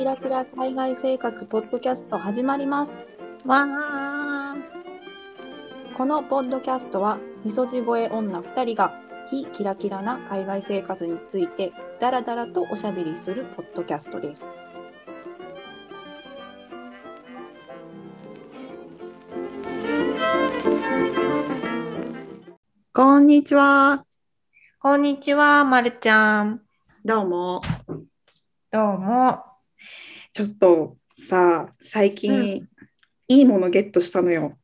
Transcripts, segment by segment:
キラキラ海外生活ポッドキャスト始まります。わあ。このポッドキャストは、みそじ声女2人が非キラキラな海外生活についてダラダラとおしゃべりするポッドキャストです。こんにちは。こんにちは、まるちゃん。どうも。どうも。ちょっとさ、最近、いいものゲットしたのよ。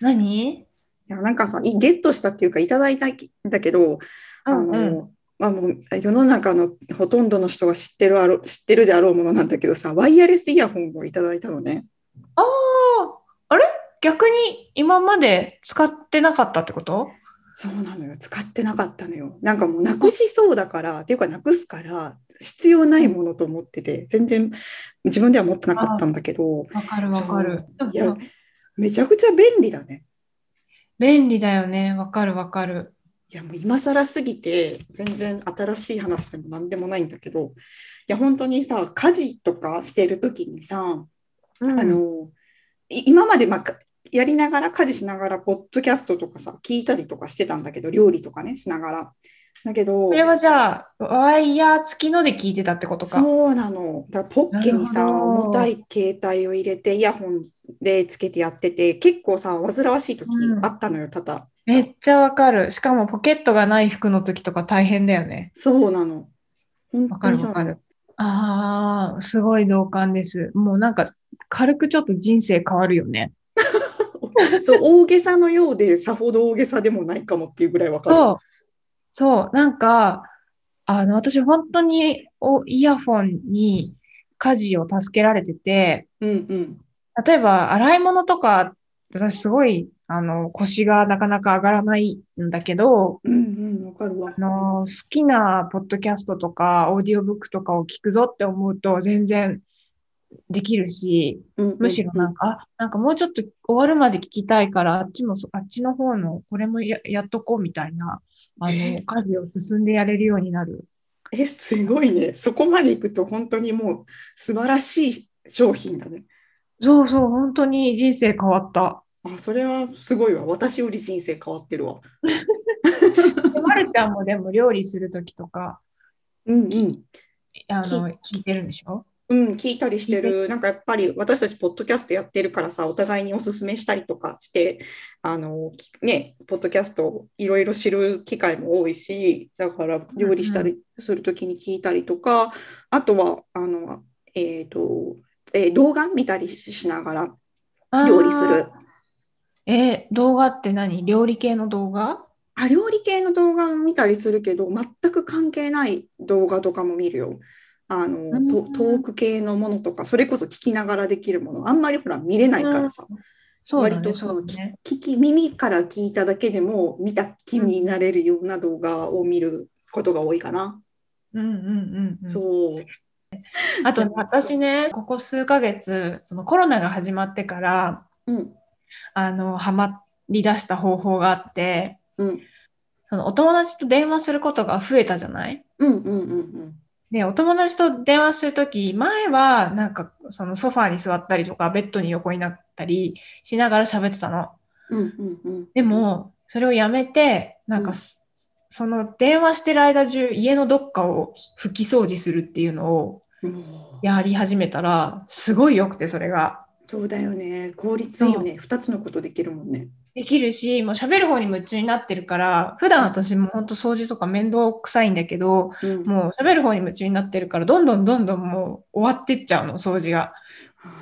何？いやなんかさ、いゲットしたっていうか、いただいたんだけど、あの、うん。うんまあ、もう世の中のほとんどの人が知ってるあろ知ってるであろうものなんだけどさ、ワイヤレスイヤホンをいただいたのね。ああ、あれ？逆に今まで使ってなかったってこと？そうなのよ。使ってなかったのよ。なんかもうなくしそうだから、っていうかなくすから、必要ないものと思ってて、全然自分では持ってなかったんだけど、わかるわかる。いや、めちゃくちゃ便利だね。便利だよね。わかるわかる。いやもう今更すぎて全然新しい話でも何でもないんだけどいや本当にさ家事とかしてる時にさ、うんあのい今まで、まあ、かやりながら家事しながらポッドキャストとかさ聞いたりとかしてたんだけど料理とかねしながらだけどそれはじゃあ、ワイヤー付きので聞いてたってことか？そうなのだポッケにさ重たい携帯を入れてイヤホンでつけてやってて結構さ煩わしい時あったのよ多々。めっちゃわかる。しかもポケットがない服の時とか大変だよね。そうなの。本わかるわかる。ああ、すごい同感です。もうなんか軽くちょっと人生変わるよね。そう、大げさのようで、さほど大げさでもないかもっていうぐらいわかる。そう、そう、なんか、あの、私本当におイヤフォンに家事を助けられてて、うんうん。例えば洗い物とか、私すごい、あの、腰がなかなか上がらないんだけど、うんうん、わかるわあ。の、好きなポッドキャストとか、オーディオブックとかを聞くぞって思うと全然できるし、むしろなんか、あ、なんかもうちょっと終わるまで聞きたいから、あっちもそ、あっちの方のこれもや、やっとこうみたいな、あの、え？家事を進んでやれるようになる。え、すごいね。そこまでいくと本当にもう素晴らしい商品だね。そうそう、本当に人生変わった。あ、それはすごいわ。私より人生変わってるわ。でまるちゃんもでも料理するときとか、うんうん。あの、聞聞いてるんでしょ？うん、聞いたりしてる。なんかやっぱり私たちポッドキャストやってるからさ、お互いにおすすめしたりとかして、あの、きね、ポッドキャストいろいろ知る機会も多いし、だから料理したりするときに聞いたりとか、あとは、あの、えっと、えー動画見たりしながら料理する。。えー動画って何？料理系の動画？あ、料理系の動画も見たりするけど、全く関係ない動画とかも見るよ。あの、んトトーク系のものとか、それこそ聞きながらできるもの、あんまりほら見れないからさ。そうだね、割とそのね。聞き耳から聞いただけでも見た気になれるような動画を見ることが多いかな。うんうんうんうん。そう。あとね私ね、ここ数ヶ月、そのコロナが始まってから、うん。あの、ハマり出した方法があって、うん。そのお友達と電話することが増えたじゃない？うんうんうんで、お友達と電話するとき、前はなんかそのソファーに座ったりとか、ベッドに横になったりしながら喋ってたの。うん。うんうんうん。でも、それをやめて、なんかす、その電話してる間中、家のどっかを拭き掃除するっていうのをうんやり始めたら、すごい良くて、それが。そうだよね。効率いいよね。二つのことできるもんね。できるし、もう喋る方に夢中になってるから、普段私も本当掃除とか面倒くさいんだけど、うん。もう喋る方に夢中になってるから、どんどんどんどんもう終わってっちゃうの、掃除が。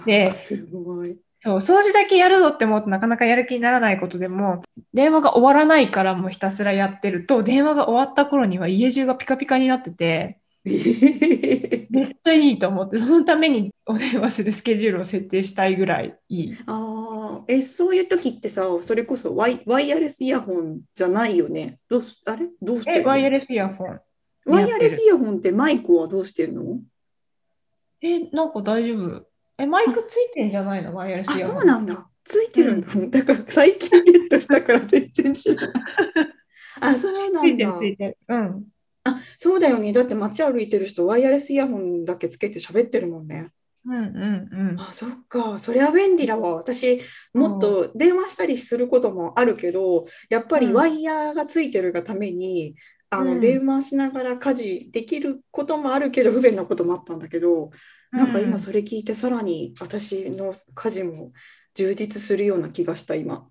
であすごい。そう、掃除だけやるぞって思うとなかなかやる気にならないことでも、電話が終わらないからもうひたすらやってると、電話が終わった頃には家中がピカピカになってて、えーめっちゃいいと思って、そのためにお電話するスケジュールを設定したいぐらいいい。ああ、え、そういう時ってさ、それこそワイ、ワイヤレスイヤホンじゃないよね？どうす、あれ？どうしてワイヤレスイヤホン。ワイヤレスイヤホンってマイクはどうしてんの？え、なんか大丈夫。え、マイクついてんじゃないの？ワイヤレスあ、イヤホン。そうなんだ。ついてるんだ。だから最近ゲットしたから全然知らない。あ、そうなついてるんだ。ついてる。うん。あ、そうだよね。だって街歩いてる人、ワイヤレスイヤホンだけつけて喋ってるもんね。うんうんうん。あ、そっか。それは便利だわ。私、もっと電話したりすることもあるけど、やっぱりうんワイヤーがついてるがために、あの、うん電話しながら家事できることもあるけど、不便なこともあったんだけど、なんか今それ聞いて、さらに私の家事も充実するような気がした、今。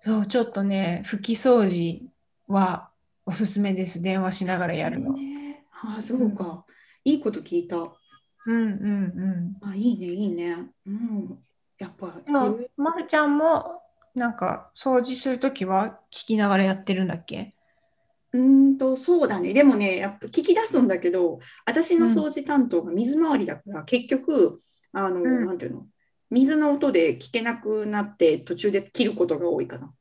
そう、ちょっとね、拭き掃除はおすすめです。電話しながらやるの。ね。あ、そうか。いいこと聞いた。うんうんあ、いいね、いいね。うん。やっぱ、うん。でもいろいろ、まるちゃんも、なんか、掃除するときは聞きながらやってるんだっけ？うーんと、そうだね。でもね、やっぱ聞き出すんだけど、私の掃除担当が水回りだから、結局、あの、うんなんていうの、水の音で聞けなくなって、途中で切ることが多いかな。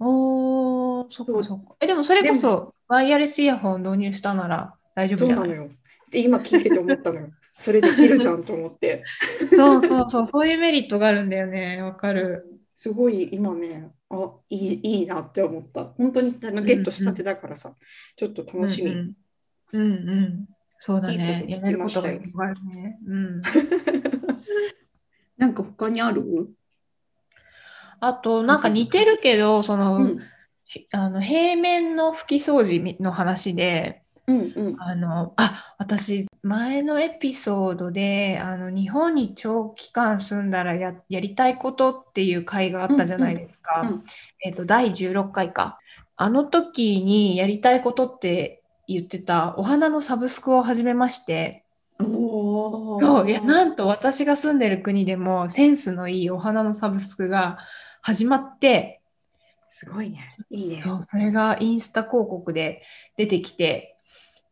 おー、そっそうかそっか。え、でもそれこでそ、ワイヤレスイヤホン導入したなら大丈夫じゃない？そうなのよ。で、今聞いてて思ったのよ。それできるじゃんと思って。そうそうそう、そういうメリットがあるんだよね。わかる。すごい今ね、あ、いい、いいなって思った。本当にあのゲットしたてだからさ、ちょっと楽しみ。うんうん。うんうん。そうだね。いいこと聞やめるきね。うん。なんか他にある？あと、なんか似てるけど、その、うん、あの平面の拭き掃除の話で、うん、うん。あの、あ、私、前のエピソードで、あの、日本に長期間住んだらや、やりたいことっていう回があったじゃないですか。うんうんうんえっと、第16回か。あの時にやりたいことって言ってたお花のサブスクを始めまして、おそういやーなんと私が住んでる国でもセンスのいいお花のサブスクが始まって、すごいね。いいね。そう、それがインスタ広告で出てきて、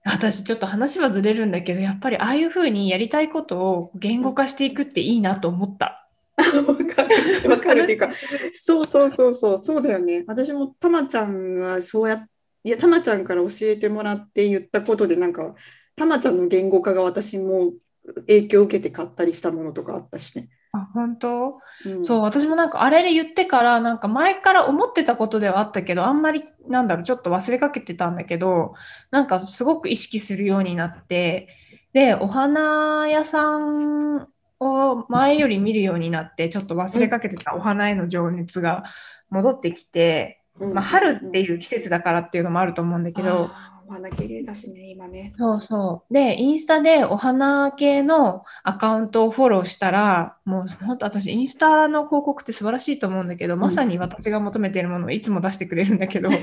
私ちょっと話はずれるんだけど、やっぱりああいうふうにやりたいことを言語化していくっていいなと思った。わかる、わかるっていうか、そうそうそうそう、そうだよね。私もたまちゃんがそうやっいや、たまちゃんから教えてもらって言ったことで、なんか、たまちゃんの言語化が私も影響を受けて買ったりしたものとかあったしね。あ、本当？うん、そう、私もなんかあれで言ってから、なんか前から思ってたことではあったけど、あんまり、なんだろう、ちょっと忘れかけてたんだけど、なんかすごく意識するようになって、で、お花屋さんを前より見るようになって、ちょっと忘れかけてたお花への情熱が戻ってきて、うん。まあ、春ってういう季節だからっていうのもあると思うんだんけど、花綺麗だしね、今ね。そうそう。で、インスタでお花系のアカウントをフォローしたら、もう本当私、インスタの広告って素晴らしいと思うんだけど、まさに私が求めているものをいつも出してくれるんだけど、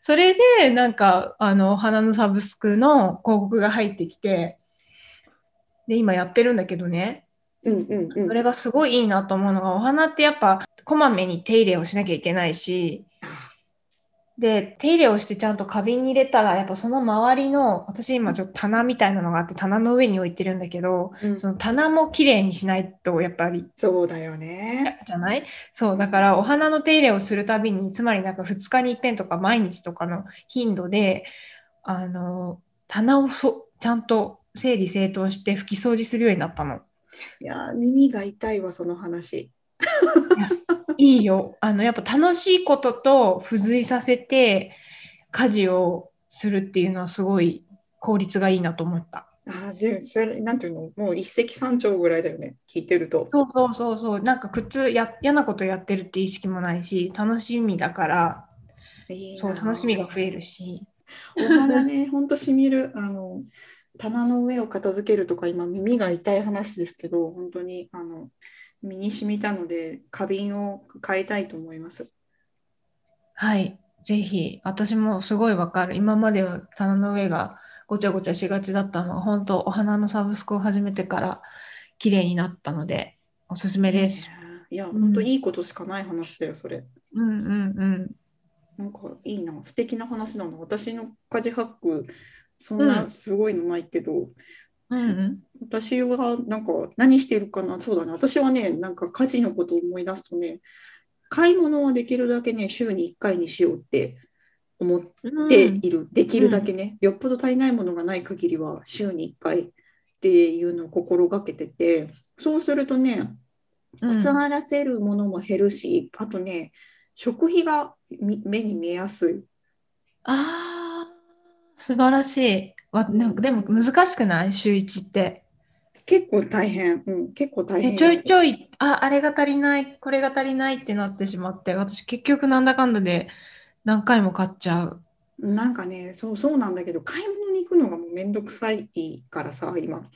それでなんか、あの、お花のサブスクの広告が入ってきて、で、今やってるんだけどね、うんうんうん。それがすごいいいなと思うのが、お花ってやっぱ、こまめに手入れをしなきゃいけないし、で、手入れをしてちゃんと花瓶に入れたら、やっぱその周りの、私今ちょっと棚みたいなのがあって、棚の上に置いてるんだけど、うんその棚もきれいにしないと、やっぱり、そうだよね。じゃない？そう、だからお花の手入れをするたびに、つまりなんか2日に一遍とか毎日とかの頻度で、あの、棚をそちゃんと整理整頓して拭き掃除するようになったの。いやー、耳が痛いわ、その話。いいよ。あの、やっぱ楽しいことと付随させて家事をするっていうのはすごい効率がいいなと思った。あーでもそれ、なんていうの、もう一石三鳥ぐらいだよね、聞いてると。そうそうそうそう。なんか苦痛や、嫌なことやってるって意識もないし、楽しみだから、そう、楽しみが増えるし。お花ね、ほんとしみる。あの、棚の上を片付けるとか、今耳が痛い話ですけど、本当にあの身に染みたので、花瓶を変えたいと思います。はい。ぜひ、私もすごいわかる。今までは棚の上がごちゃごちゃしがちだったのが、本当お花のサブスクを始めてから綺麗になったので、おすすめです。いや、うん本当いいことしかない話だよ、それ。うんうんうん。なんかいいな、素敵な話だな。私の家事ハック、そんなすごいのないけど、うんうん。私はなんか何してるかな、そうだね。私はね、なんか家事のことを思い出すとね、買い物はできるだけね、週に1回にしようって思っている。できるだけね、よっぽど足りないものがない限りは週に1回っていうのを心がけてて、そうするとね、うん腐らせるものも減るし、あとね、食費がみ目に見えやすい。ああ、素晴らしい。わなんかでも難しくない？週1って。結構大変。うん、結構大変。えちょいちょいああれが足りないこれが足りないってなってしまって私結局なんだかんだで何回も買っちゃう。なんかね、そうそうなんだけど、買い物に行くのがもうめんどくさいからさ、今。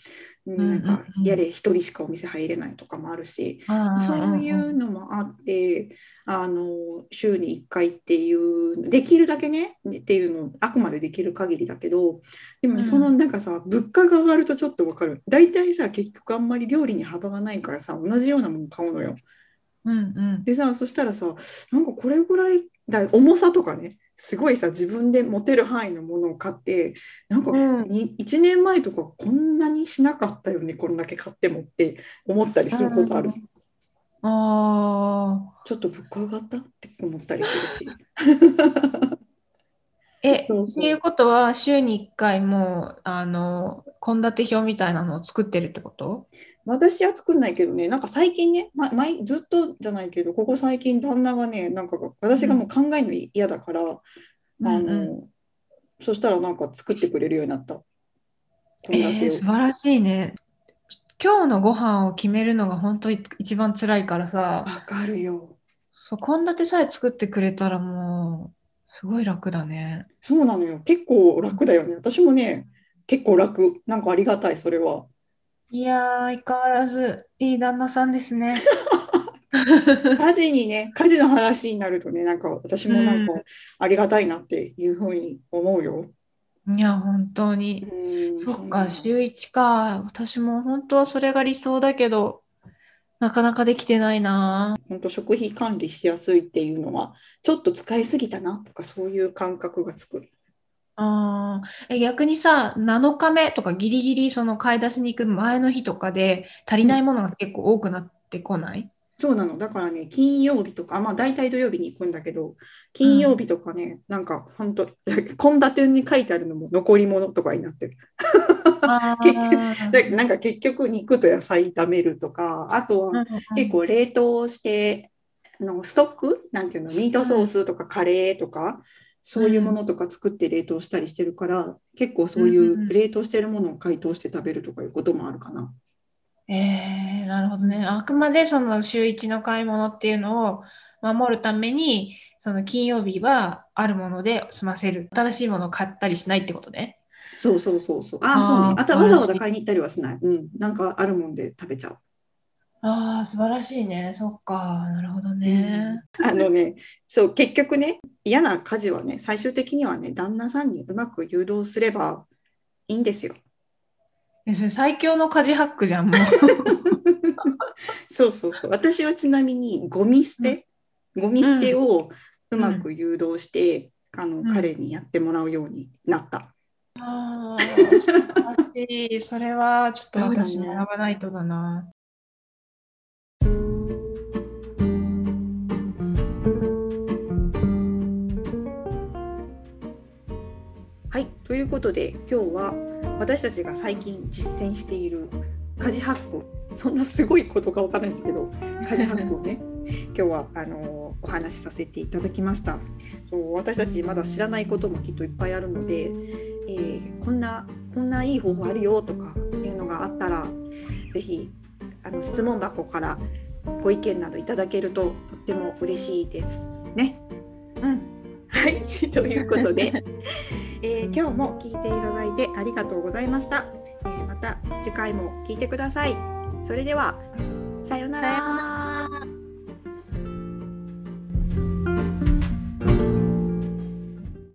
なんか、やれ一人しかお店入れないとかもあるし、そういうのもあって、あの週に1回っていう、できるだけね、っていうの、あくまでできる限りだけど、でもそのなんかさ、物価が上がるとちょっとわかる。大体さ、結局あんまり料理に幅がないからさ、同じようなもの買うのよ。うんうんでさ、そしたらさ、なんかこれぐらい、だ重さとかね、すごいさ、自分で持てる範囲のものを買って、なんかうんに1年前とかこんなにしなかったよね、こんだけ買ってもって思ったりすることある。あちょっと物価上がったって思ったりするし。ーえそうそうっていうことは週に1回もうあの献立表みたいなのを作ってるってこと？私は作んないけどね、なんか最近ね、ま、前ずっとじゃないけど、ここ最近旦那がね、なんか私がもう考えるの嫌だから、あの、うん。うんそしたらなんか作ってくれるようになった。え献立を。ー、素晴らしいね。今日のご飯を決めるのが本当に一番辛いからさ、わかるよ。そう献立さえ作ってくれたらもうすごい楽だね。そうなのよ。結構楽だよね。私もね、結構楽。なんかありがたい、それは。いやー、相変わらずいい旦那さんですね。家事にね、家事の話になるとね、なんか私もなんかうんありがたいなっていうふうに思うよ。いや、本当に。うん、そっか週1か。私も本当はそれが理想だけど、なかなかできてないな。本当食費管理しやすいっていうのは、ちょっと使いすぎたなとか、そういう感覚がつく。あーえ逆にさ、7日目とかギリギリその買い出しに行く前の日とかで足りないものが結構多くなってこない？そうなの。だからね、金曜日とか、まあ大体土曜日に行くんだけど、金曜日とかね、なんか本当、献立に書いてあるのも残り物とかになってる。なんか結局肉と野菜炒めるとか、あとはうんうん結構冷凍して、あのストック？なんていうの、ミートソースとかカレーとか、そういうものとか作って冷凍したりしてるから、結構そういうんうんううん冷凍してるものを解凍して食べるとかいうこともあるかな。えー、なるほどね。あくまでその週1の買い物っていうのを守るために、その金曜日はあるもので済ませる。新しいものを買ったりしないってことね。そうそうそうそう。ああ、そうね。あとはわざわざ買いに行ったりはしない。うん。なんかあるもんで食べちゃう。ああ、素晴らしいね。そっか。なるほどね。あのね、そう、結局ね、嫌な家事はね、最終的にはね、旦那さんにうまく誘導すればいいんですよ。えそれ最強の家事ハックじゃん、もう。そうそうそう。私はちなみにゴミ捨て、ゴミ捨てをうまく誘導して、あのん彼にやってもらうようになった。ああ、素晴らし。それはちょっとそうだね私学ばないとだな。はい、ということで今日は私たちが最近実践している家事ハック、そんなすごいことかわからないですけど、家事ハックをね、今日はあのお話しさせていただきましたそう。私たちまだ知らないこともきっといっぱいあるので、えーこんなこんないい方法あるよとかいうのがあったら、ぜひあの質問箱からご意見などいただけるととっても嬉しいですね。うん。はい、ということで、えー今日も聞いていただいてありがとうございました。えーまた次回も聞いてください。それでは、さようなら。